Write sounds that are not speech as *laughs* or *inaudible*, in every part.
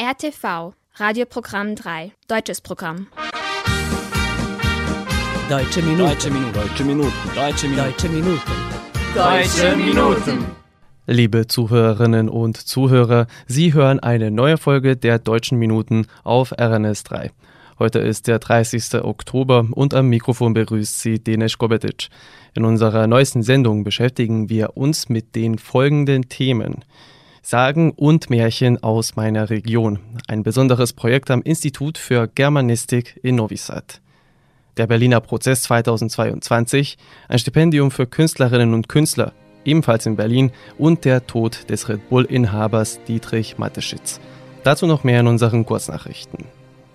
RTV, Radioprogramm 3, deutsches Programm. Deutsche Minuten. Deutsche Minuten. Deutsche Minuten. Deutsche Minuten. Deutsche Minuten. Deutsche Minuten. Liebe Zuhörerinnen und Zuhörer, Sie hören eine neue Folge der Deutschen Minuten auf RNS 3. Heute ist der 30. Oktober und am Mikrofon begrüßt Sie Denis Gobetic. In unserer neuesten Sendung beschäftigen wir uns mit den folgenden Themen. Sagen und Märchen aus meiner Region. Ein besonderes Projekt am Institut für Germanistik in Novi Sad. Der Berliner Prozess 2022, ein Stipendium für Künstlerinnen und Künstler, ebenfalls in Berlin, und der Tod des Red Bull-Inhabers Dietrich Mateschitz. Dazu noch mehr in unseren Kurznachrichten.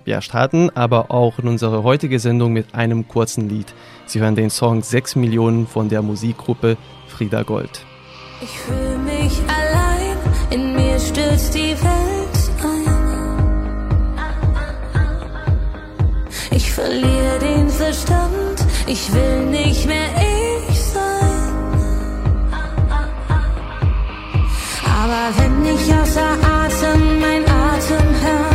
Wir starten aber auch in unsere heutige Sendung mit einem kurzen Lied. Sie hören den Song 6 Millionen von der Musikgruppe Frieda Gold. Ich fühle mich allein. In mir stürzt die Welt ein. Ich verliere den Verstand, ich will nicht mehr ich sein. Aber wenn ich außer Atem mein Atem höre,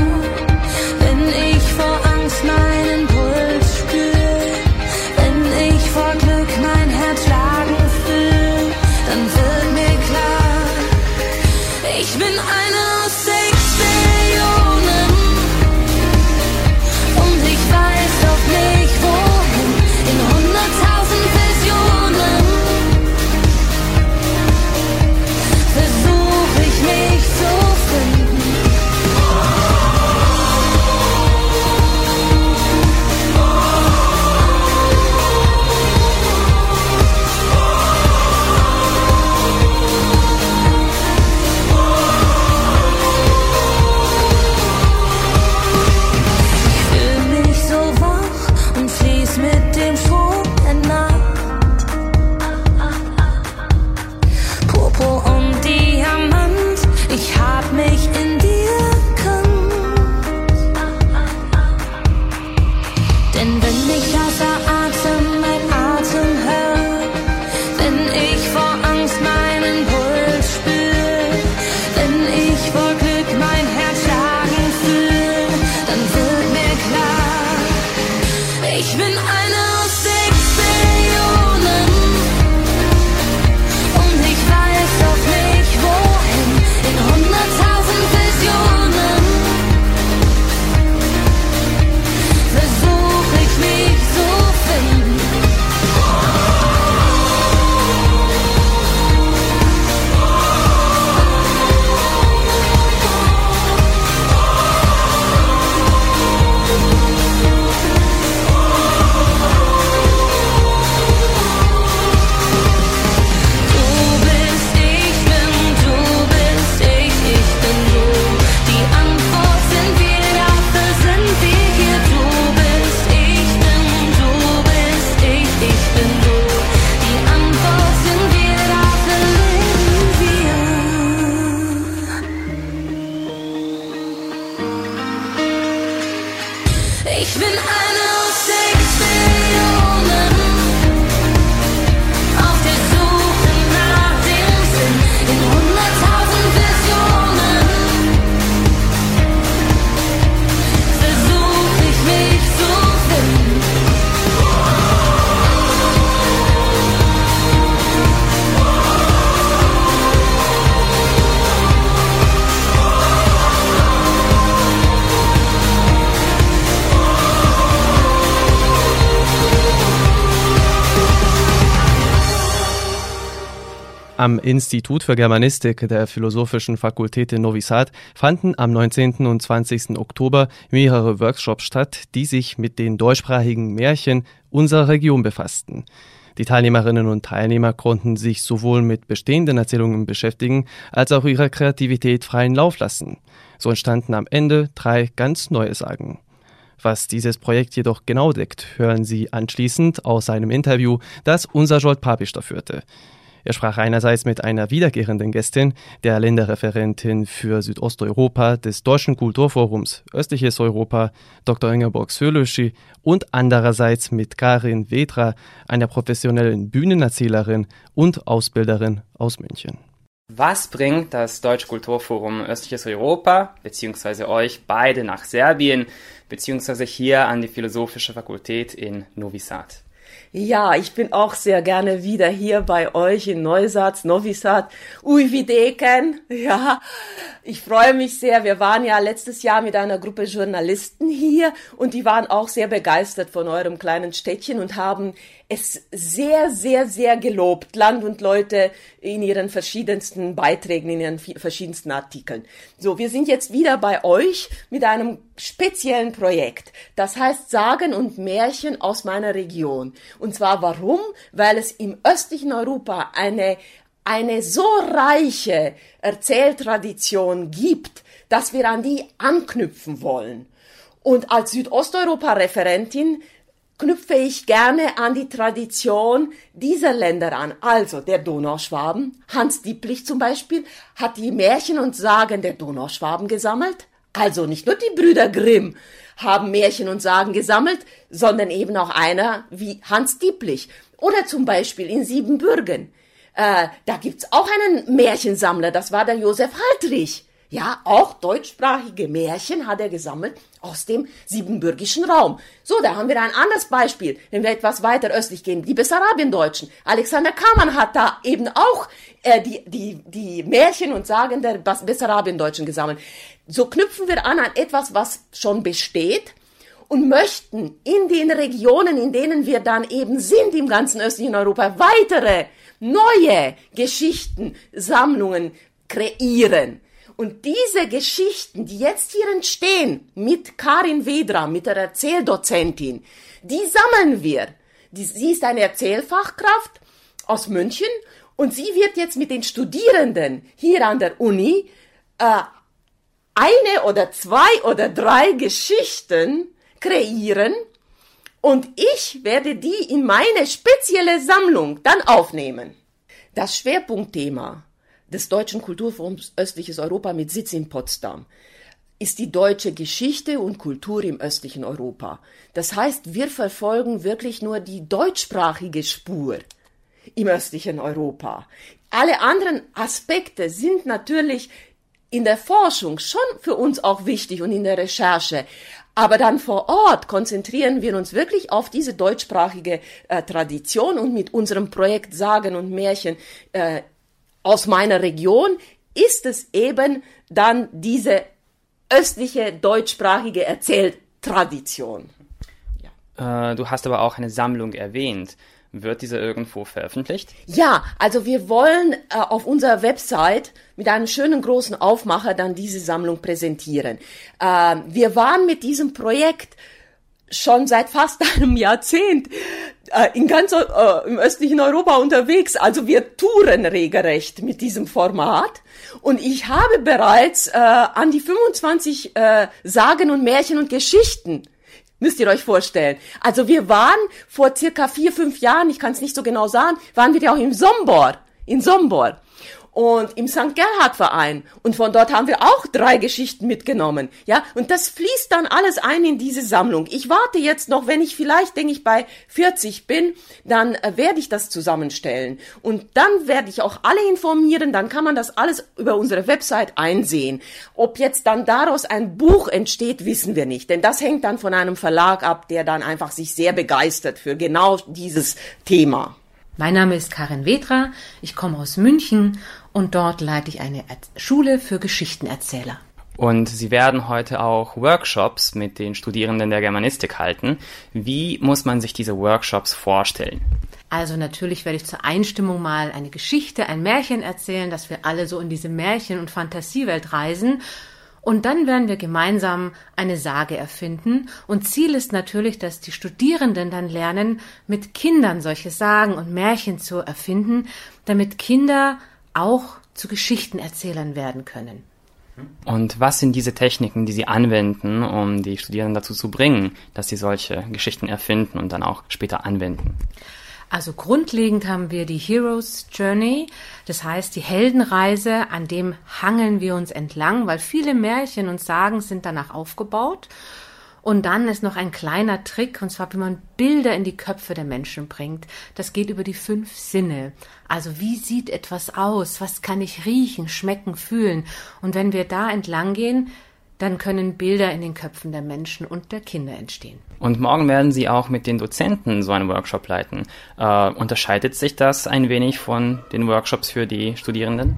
Am Institut für Germanistik der Philosophischen Fakultät in Novi Sad fanden am 19. und 20. Oktober mehrere Workshops statt, die sich mit den deutschsprachigen Märchen unserer Region befassten. Die Teilnehmerinnen und Teilnehmer konnten sich sowohl mit bestehenden Erzählungen beschäftigen, als auch ihrer Kreativität freien Lauf lassen. So entstanden am Ende drei ganz neue Sagen. Was dieses Projekt jedoch genau deckt, hören Sie anschließend aus einem Interview, das unser Jolt Papister führte. Er sprach einerseits mit einer wiederkehrenden Gästin, der Länderreferentin für Südosteuropa des Deutschen Kulturforums Östliches Europa, Dr. Ingeborg Sölöschi, und andererseits mit Karin Vedra, einer professionellen Bühnenerzählerin und Ausbilderin aus München. Was bringt das Deutsche Kulturforum Östliches Europa bzw. euch beide nach Serbien bzw. hier an die Philosophische Fakultät in Novi Sad? Ja, ich bin auch sehr gerne wieder hier bei euch in Neusatz, Novi Sad, Uivideken. *laughs* Ja, ich freue mich sehr. Wir waren ja letztes Jahr mit einer Gruppe Journalisten hier und die waren auch sehr begeistert von eurem kleinen Städtchen und haben es sehr, sehr, sehr gelobt, Land und Leute in ihren verschiedensten Beiträgen, in ihren verschiedensten Artikeln. So, wir sind jetzt wieder bei euch mit einem speziellen Projekt. Das heißt Sagen und Märchen aus meiner Region. Und zwar warum? Weil es im östlichen Europa eine, eine so reiche Erzähltradition gibt, dass wir an die anknüpfen wollen. Und als Südosteuropa-Referentin knüpfe ich gerne an die Tradition dieser Länder an. Also der Donauschwaben, Hans Dieplich zum Beispiel, hat die Märchen und Sagen der Donauschwaben gesammelt. Also nicht nur die Brüder Grimm haben Märchen und Sagen gesammelt, sondern eben auch einer wie Hans Dieplich. Oder zum Beispiel in Siebenbürgen. Äh, da gibt's auch einen Märchensammler, das war der Josef Haltrich. Ja, auch deutschsprachige Märchen hat er gesammelt aus dem siebenbürgischen Raum. So, da haben wir ein anderes Beispiel, wenn wir etwas weiter östlich gehen, die Bessarabiendeutschen. Alexander Kamann hat da eben auch äh, die, die, die Märchen und Sagen der Bessarabiendeutschen gesammelt. So knüpfen wir an an etwas, was schon besteht und möchten in den Regionen, in denen wir dann eben sind im ganzen östlichen Europa, weitere neue Geschichten, Sammlungen kreieren. Und diese Geschichten, die jetzt hier entstehen, mit Karin Wedra, mit der Erzähldozentin, die sammeln wir. Die, sie ist eine Erzählfachkraft aus München und sie wird jetzt mit den Studierenden hier an der Uni äh, eine oder zwei oder drei Geschichten kreieren und ich werde die in meine spezielle Sammlung dann aufnehmen. Das Schwerpunktthema des Deutschen Kulturforums Östliches Europa mit Sitz in Potsdam ist die deutsche Geschichte und Kultur im östlichen Europa. Das heißt, wir verfolgen wirklich nur die deutschsprachige Spur im östlichen Europa. Alle anderen Aspekte sind natürlich in der Forschung schon für uns auch wichtig und in der Recherche. Aber dann vor Ort konzentrieren wir uns wirklich auf diese deutschsprachige äh, Tradition und mit unserem Projekt Sagen und Märchen äh, aus meiner Region ist es eben dann diese östliche deutschsprachige Erzähltradition. Ja. Äh, du hast aber auch eine Sammlung erwähnt. Wird diese irgendwo veröffentlicht? Ja, also wir wollen äh, auf unserer Website mit einem schönen großen Aufmacher dann diese Sammlung präsentieren. Äh, wir waren mit diesem Projekt schon seit fast *laughs* einem Jahrzehnt äh, in ganz äh, im östlichen Europa unterwegs. Also wir touren regelrecht mit diesem Format. Und ich habe bereits äh, an die 25 äh, Sagen und Märchen und Geschichten Müsst ihr euch vorstellen. Also wir waren vor circa vier, fünf Jahren, ich kann es nicht so genau sagen, waren wir ja auch im Sombor. In Sombor und im St. Gerhard Verein. Und von dort haben wir auch drei Geschichten mitgenommen. Ja, und das fließt dann alles ein in diese Sammlung. Ich warte jetzt noch, wenn ich vielleicht, denke ich, bei 40 bin, dann äh, werde ich das zusammenstellen. Und dann werde ich auch alle informieren, dann kann man das alles über unsere Website einsehen. Ob jetzt dann daraus ein Buch entsteht, wissen wir nicht. Denn das hängt dann von einem Verlag ab, der dann einfach sich sehr begeistert für genau dieses Thema. Mein Name ist Karin Wedra, ich komme aus München und dort leite ich eine Schule für Geschichtenerzähler. Und Sie werden heute auch Workshops mit den Studierenden der Germanistik halten. Wie muss man sich diese Workshops vorstellen? Also natürlich werde ich zur Einstimmung mal eine Geschichte, ein Märchen erzählen, dass wir alle so in diese Märchen- und Fantasiewelt reisen und dann werden wir gemeinsam eine Sage erfinden. Und Ziel ist natürlich, dass die Studierenden dann lernen, mit Kindern solche Sagen und Märchen zu erfinden, damit Kinder auch zu Geschichtenerzählern werden können. Und was sind diese Techniken, die Sie anwenden, um die Studierenden dazu zu bringen, dass sie solche Geschichten erfinden und dann auch später anwenden? Also grundlegend haben wir die Heroes Journey, das heißt die Heldenreise, an dem hangeln wir uns entlang, weil viele Märchen und Sagen sind danach aufgebaut. Und dann ist noch ein kleiner Trick, und zwar, wie man Bilder in die Köpfe der Menschen bringt. Das geht über die fünf Sinne. Also, wie sieht etwas aus? Was kann ich riechen, schmecken, fühlen? Und wenn wir da entlang gehen, dann können Bilder in den Köpfen der Menschen und der Kinder entstehen. Und morgen werden Sie auch mit den Dozenten so einen Workshop leiten. Äh, unterscheidet sich das ein wenig von den Workshops für die Studierenden?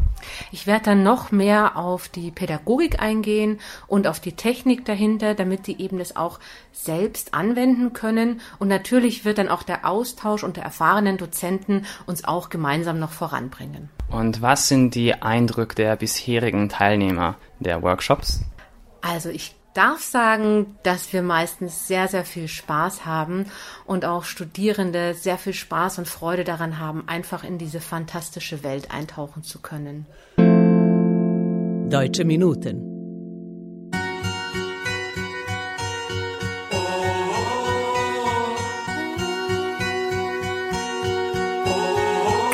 Ich werde dann noch mehr auf die Pädagogik eingehen und auf die Technik dahinter, damit sie eben das auch selbst anwenden können. Und natürlich wird dann auch der Austausch unter erfahrenen Dozenten uns auch gemeinsam noch voranbringen. Und was sind die Eindrücke der bisherigen Teilnehmer der Workshops? Also ich darf sagen, dass wir meistens sehr, sehr viel Spaß haben und auch Studierende sehr viel Spaß und Freude daran haben, einfach in diese fantastische Welt eintauchen zu können. Deutsche Minuten.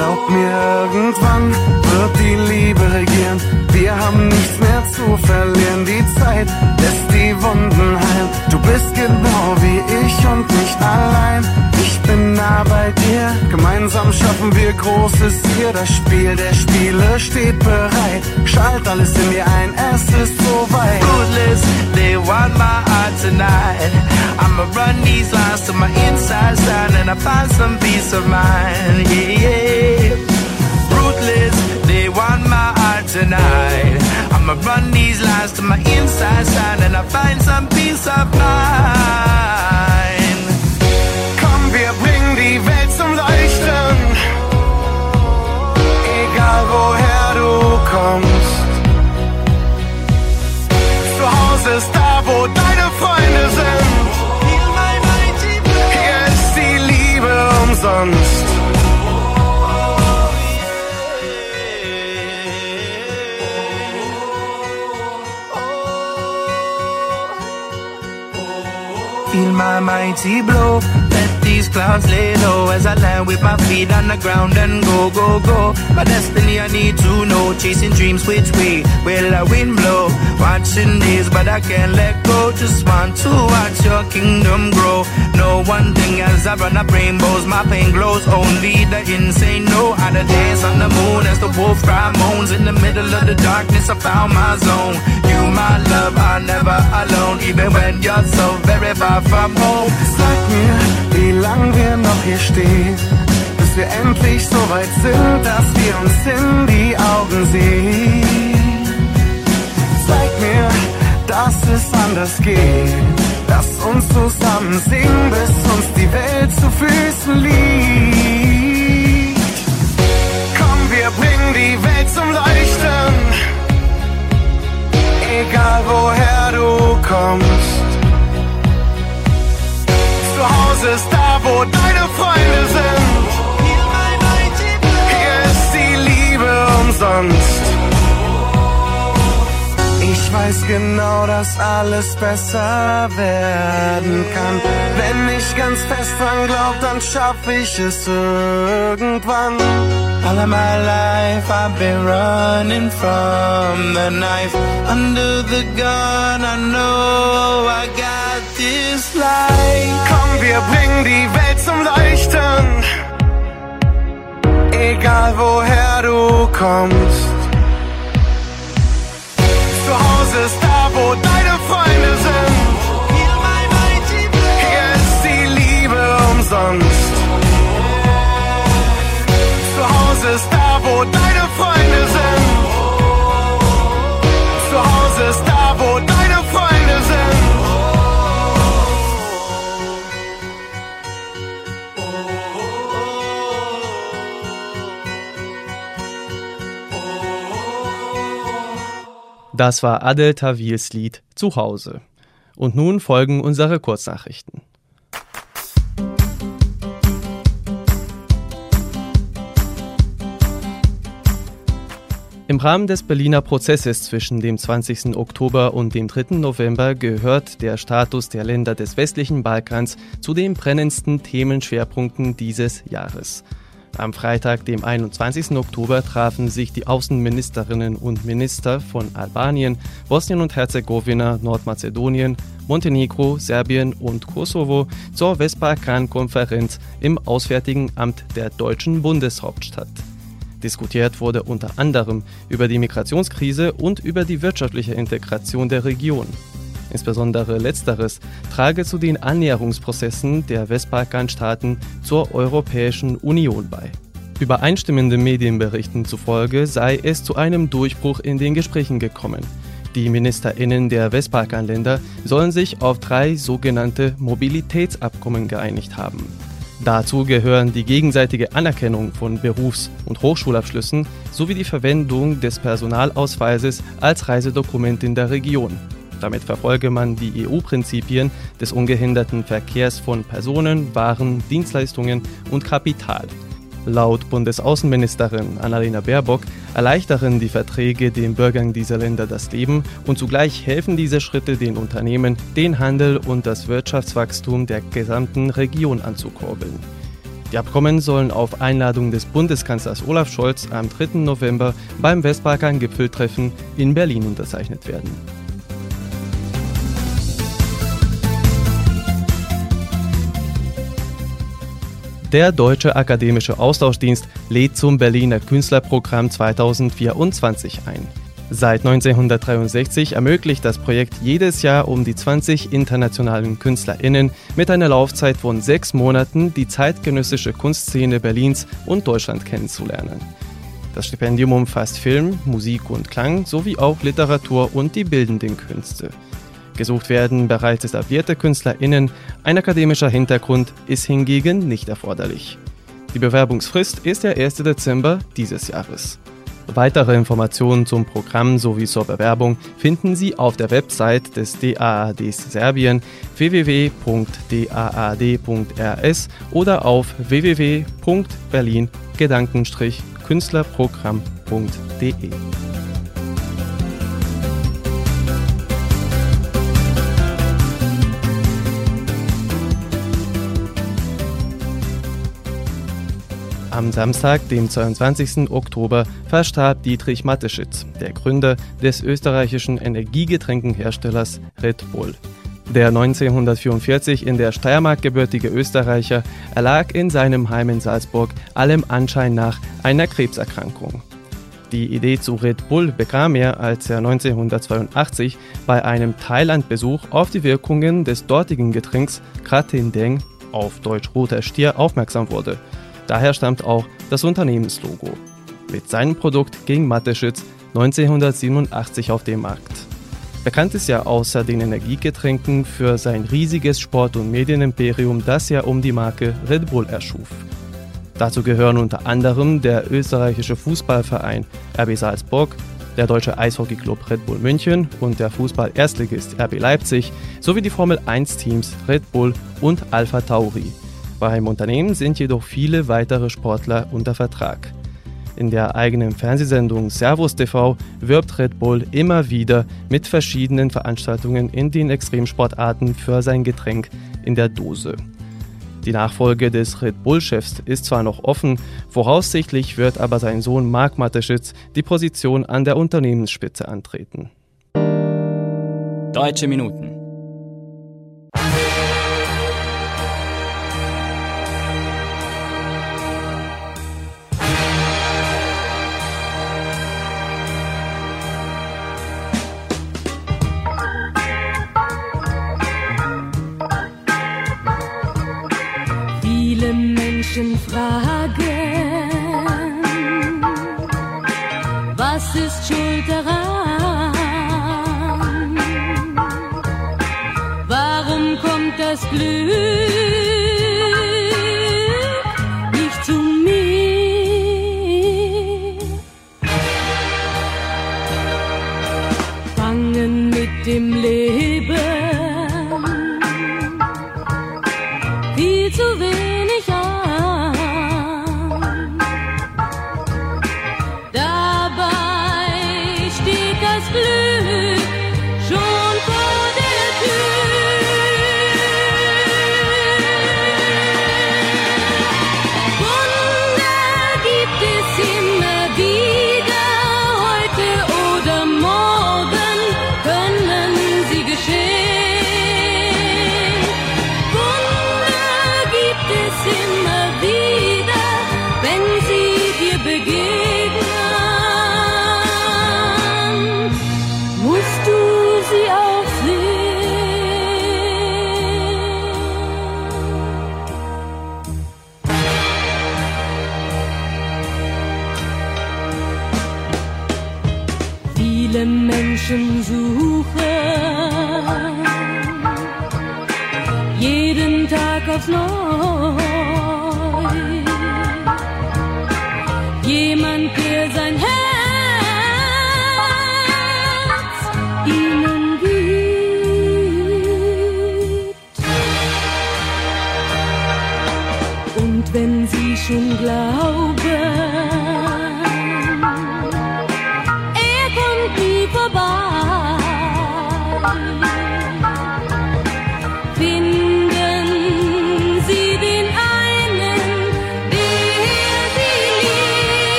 Glaub mir, irgendwann wird die Liebe regieren. Wir haben nichts mehr zu verlieren. Die Zeit lässt die Wunden heilen. Du bist genau wie ich und nicht allein. Ich bin nah bei dir. Gemeinsam schaffen wir Großes hier. Das Spiel der Spiele steht bereit. Schalt alles in dir ein, es ist soweit. Ruthless, they want my heart tonight. I'ma run these lines to my inside side and I find some peace of mind. Yeah, yeah. Ruthless, they want my heart tonight. I'ma run these lines to my inside side and I find some peace of mind. Komm, wir bringen die Welt zum Leuchten. Egal woher du kommst. Zu Hause ist da, wo deine Freunde sind. Feel my mighty blow. Let these clouds lay low as I land with my feet on the ground and go, go, go. My destiny I need to know. Chasing dreams, which way will the wind blow? Watching days, but I can't let go. Just want to watch your kingdom grow. No one thing as I run up rainbows, my pain glows. Only the insane know how to dance on the moon as the wolf cry moans. In the middle of the darkness, I found my zone. You, my love, are never alone. Even when you're so very far from home. Mir, wie lang wir noch hier stehen, bis wir endlich so weit sind, dass wir uns in die Augen sehen. Zeig mir, dass es anders geht. Lass uns zusammen singen, bis uns die Welt zu Füßen liegt. Komm, wir bringen die Welt zum Leuchten. Egal woher du kommst. Zu Hause ist wo deine Freunde sind. Hier ist die Liebe umsonst. Ich weiß genau, dass alles besser werden kann. Wenn ich ganz fest dran glaub, dann schaff ich es irgendwann. All of my life I've been running from the knife. Under the gun, I know I got life. Komm, wir bringen die Welt zum Leuchten. Egal woher du kommst. Zu Hause ist da, wo deine Freunde sind. Hier ist die Liebe umsonst. Zu Hause ist da, wo deine Freunde sind. Das war Adel Tawils Lied Zuhause. Und nun folgen unsere Kurznachrichten. Im Rahmen des Berliner Prozesses zwischen dem 20. Oktober und dem 3. November gehört der Status der Länder des westlichen Balkans zu den brennendsten Themenschwerpunkten dieses Jahres. Am Freitag, dem 21. Oktober, trafen sich die Außenministerinnen und Minister von Albanien, Bosnien und Herzegowina, Nordmazedonien, Montenegro, Serbien und Kosovo zur Westbalkan-Konferenz im Auswärtigen Amt der deutschen Bundeshauptstadt. Diskutiert wurde unter anderem über die Migrationskrise und über die wirtschaftliche Integration der Region. Insbesondere letzteres trage zu den Annäherungsprozessen der Westbalkanstaaten zur Europäischen Union bei. Übereinstimmende Medienberichten zufolge sei es zu einem Durchbruch in den Gesprächen gekommen. Die Ministerinnen der Westbalkanländer sollen sich auf drei sogenannte Mobilitätsabkommen geeinigt haben. Dazu gehören die gegenseitige Anerkennung von Berufs- und Hochschulabschlüssen sowie die Verwendung des Personalausweises als Reisedokument in der Region. Damit verfolge man die EU-Prinzipien des ungehinderten Verkehrs von Personen, Waren, Dienstleistungen und Kapital. Laut Bundesaußenministerin Annalena Baerbock erleichtern die Verträge den Bürgern dieser Länder das Leben und zugleich helfen diese Schritte den Unternehmen, den Handel und das Wirtschaftswachstum der gesamten Region anzukurbeln. Die Abkommen sollen auf Einladung des Bundeskanzlers Olaf Scholz am 3. November beim Westbalkan-Gipfeltreffen in Berlin unterzeichnet werden. Der Deutsche Akademische Austauschdienst lädt zum Berliner Künstlerprogramm 2024 ein. Seit 1963 ermöglicht das Projekt jedes Jahr um die 20 internationalen KünstlerInnen mit einer Laufzeit von sechs Monaten die zeitgenössische Kunstszene Berlins und Deutschland kennenzulernen. Das Stipendium umfasst Film, Musik und Klang sowie auch Literatur und die bildenden Künste. Gesucht werden bereits etablierte KünstlerInnen, ein akademischer Hintergrund ist hingegen nicht erforderlich. Die Bewerbungsfrist ist der 1. Dezember dieses Jahres. Weitere Informationen zum Programm sowie zur Bewerbung finden Sie auf der Website des DAAD Serbien www.daad.rs oder auf www.berlin-künstlerprogramm.de. Am Samstag, dem 22. Oktober, verstarb Dietrich Mateschitz, der Gründer des österreichischen Energiegetränkenherstellers Red Bull. Der 1944 in der Steiermark gebürtige Österreicher erlag in seinem Heim in Salzburg allem Anschein nach einer Krebserkrankung. Die Idee zu Red Bull bekam er, als er 1982 bei einem Thailand-Besuch auf die Wirkungen des dortigen Getränks Kratin Deng, auf Deutsch roter Stier, aufmerksam wurde – Daher stammt auch das Unternehmenslogo. Mit seinem Produkt ging Mateschitz 1987 auf den Markt. Bekannt ist er außer den Energiegetränken für sein riesiges Sport- und Medienimperium, das er um die Marke Red Bull erschuf. Dazu gehören unter anderem der österreichische Fußballverein RB Salzburg, der deutsche Eishockeyclub Red Bull München und der Fußball-Erstligist RB Leipzig sowie die Formel 1-Teams Red Bull und Alpha Tauri. Beim Unternehmen sind jedoch viele weitere Sportler unter Vertrag. In der eigenen Fernsehsendung Servus TV wirbt Red Bull immer wieder mit verschiedenen Veranstaltungen in den Extremsportarten für sein Getränk in der Dose. Die Nachfolge des Red Bull-Chefs ist zwar noch offen, voraussichtlich wird aber sein Sohn Marc Mateschitz die Position an der Unternehmensspitze antreten. Deutsche Minuten Menschen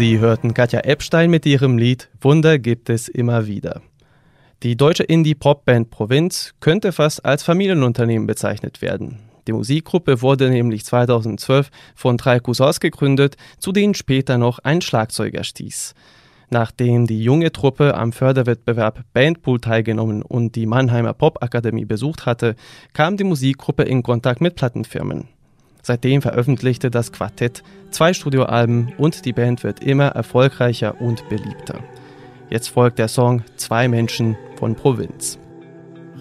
Sie hörten Katja Epstein mit ihrem Lied Wunder gibt es immer wieder. Die deutsche Indie-Pop-Band Provinz könnte fast als Familienunternehmen bezeichnet werden. Die Musikgruppe wurde nämlich 2012 von drei Cousins gegründet, zu denen später noch ein Schlagzeuger stieß. Nachdem die junge Truppe am Förderwettbewerb Bandpool teilgenommen und die Mannheimer Popakademie besucht hatte, kam die Musikgruppe in Kontakt mit Plattenfirmen. Seitdem veröffentlichte das Quartett zwei Studioalben und die Band wird immer erfolgreicher und beliebter. Jetzt folgt der Song Zwei Menschen von Provinz.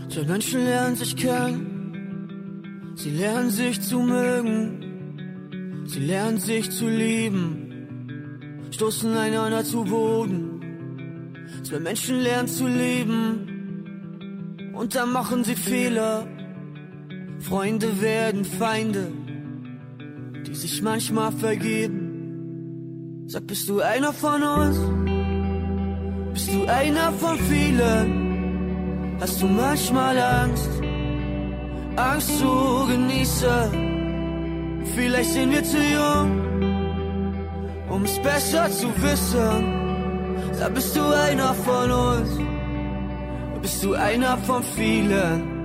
Zwei Menschen lernen sich kennen, sie lernen sich zu mögen, sie lernen sich zu lieben, stoßen einander zu Boden. Zwei Menschen lernen zu leben und dann machen sie Fehler. Freunde werden Feinde, die sich manchmal vergeben. Sag, bist du einer von uns? Bist du einer von vielen? Hast du manchmal Angst? Angst zu genießen. Vielleicht sind wir zu jung, um es besser zu wissen. Da bist du einer von uns. Bist du einer von vielen?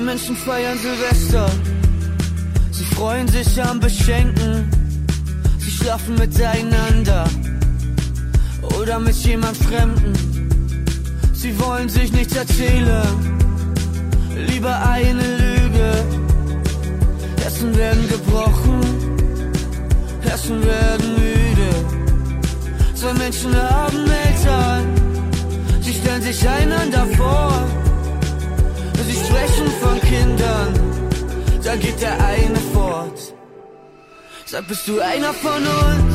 Zwei Menschen feiern Silvester. Sie freuen sich am Beschenken. Sie schlafen miteinander oder mit jemand Fremden. Sie wollen sich nichts erzählen, lieber eine Lüge. Herzen werden gebrochen, Herzen werden müde. Zwei Menschen haben Eltern, sie stellen sich einander vor. Sie sprechen von Kindern, dann geht der eine fort. Sag, bist du einer von uns?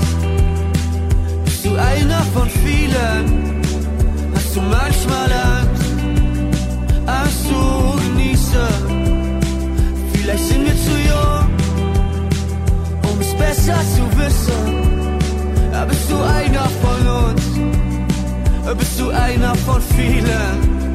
Bist du einer von vielen? Hast du manchmal Angst? Angst zu genießen? Vielleicht sind wir zu jung, um es besser zu wissen. Ja, bist du einer von uns? Bist du einer von vielen?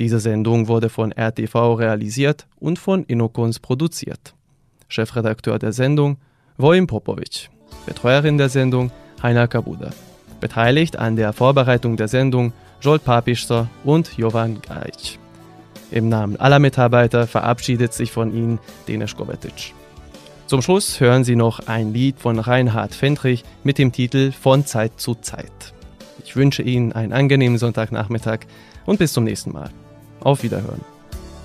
Diese Sendung wurde von RTV realisiert und von Inokons produziert. Chefredakteur der Sendung Vojin Popovic. Betreuerin der Sendung Heiner Kabuda. Beteiligt an der Vorbereitung der Sendung Jolt Papister und Jovan Gajic. Im Namen aller Mitarbeiter verabschiedet sich von Ihnen Denis Kovetic. Zum Schluss hören Sie noch ein Lied von Reinhard Fendrich mit dem Titel Von Zeit zu Zeit. Ich wünsche Ihnen einen angenehmen Sonntagnachmittag und bis zum nächsten Mal. Auf Wiederhören.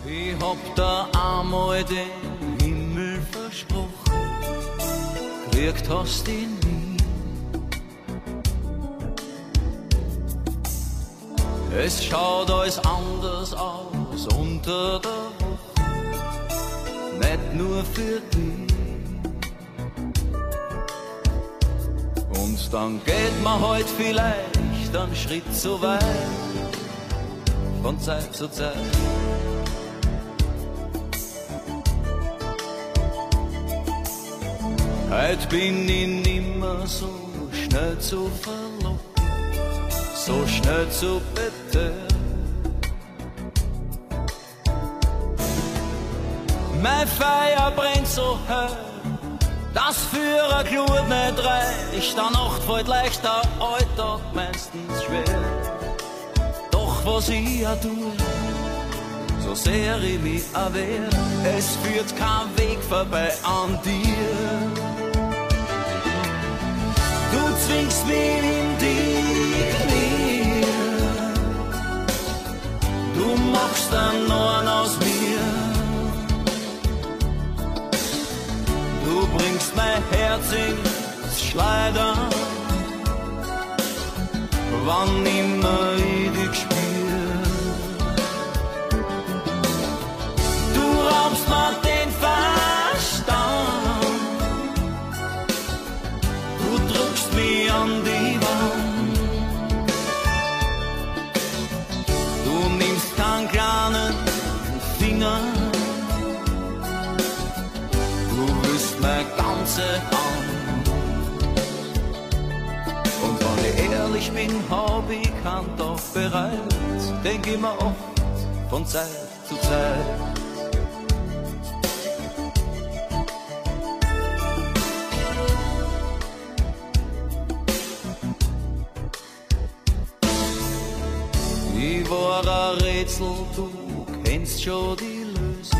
Ich hab da einmal den Himmel versprochen, kriegt hast ihn nie. Es schaut alles anders aus unter der Woche, nicht nur für dich. Und dann geht man heute vielleicht einen Schritt zu weit von Zeit zu Zeit. Heute bin ich nimmer so schnell zu verlocken, so schnell zu betören. Mein Feuer brennt so hell, das für ein Glut nicht reicht. Der Nacht fällt leicht, der Alltag meistens schwer was ich ja tue, so sehr ich mich erwehr, es führt kein Weg vorbei an dir. Du zwingst mich in die Knie, du machst dann Norn aus mir. Du bringst mein Herz ins Schleudern, wann immer hab ich keinen doch bereit. Denk immer oft von Zeit zu Zeit. war ein Rätsel, du kennst schon die Lösung,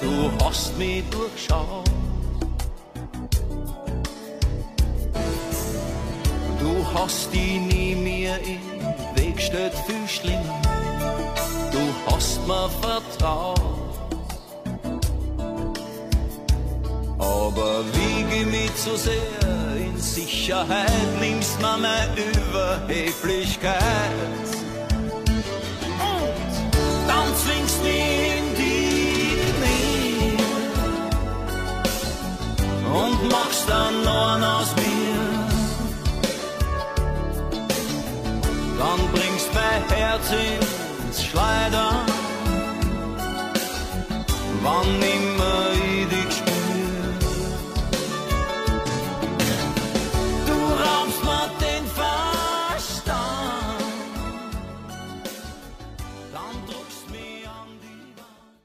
du hast mich durchschaut. Hast die nie mehr im Weg gestellt, viel schlimmer, du hast mir vertraut. Aber wiege mich zu sehr in Sicherheit, nimmst mir meine Überheblichkeit zwingst mich in die Knie und machst dann Norn aus mir. Herz ins Schleudern, wann immer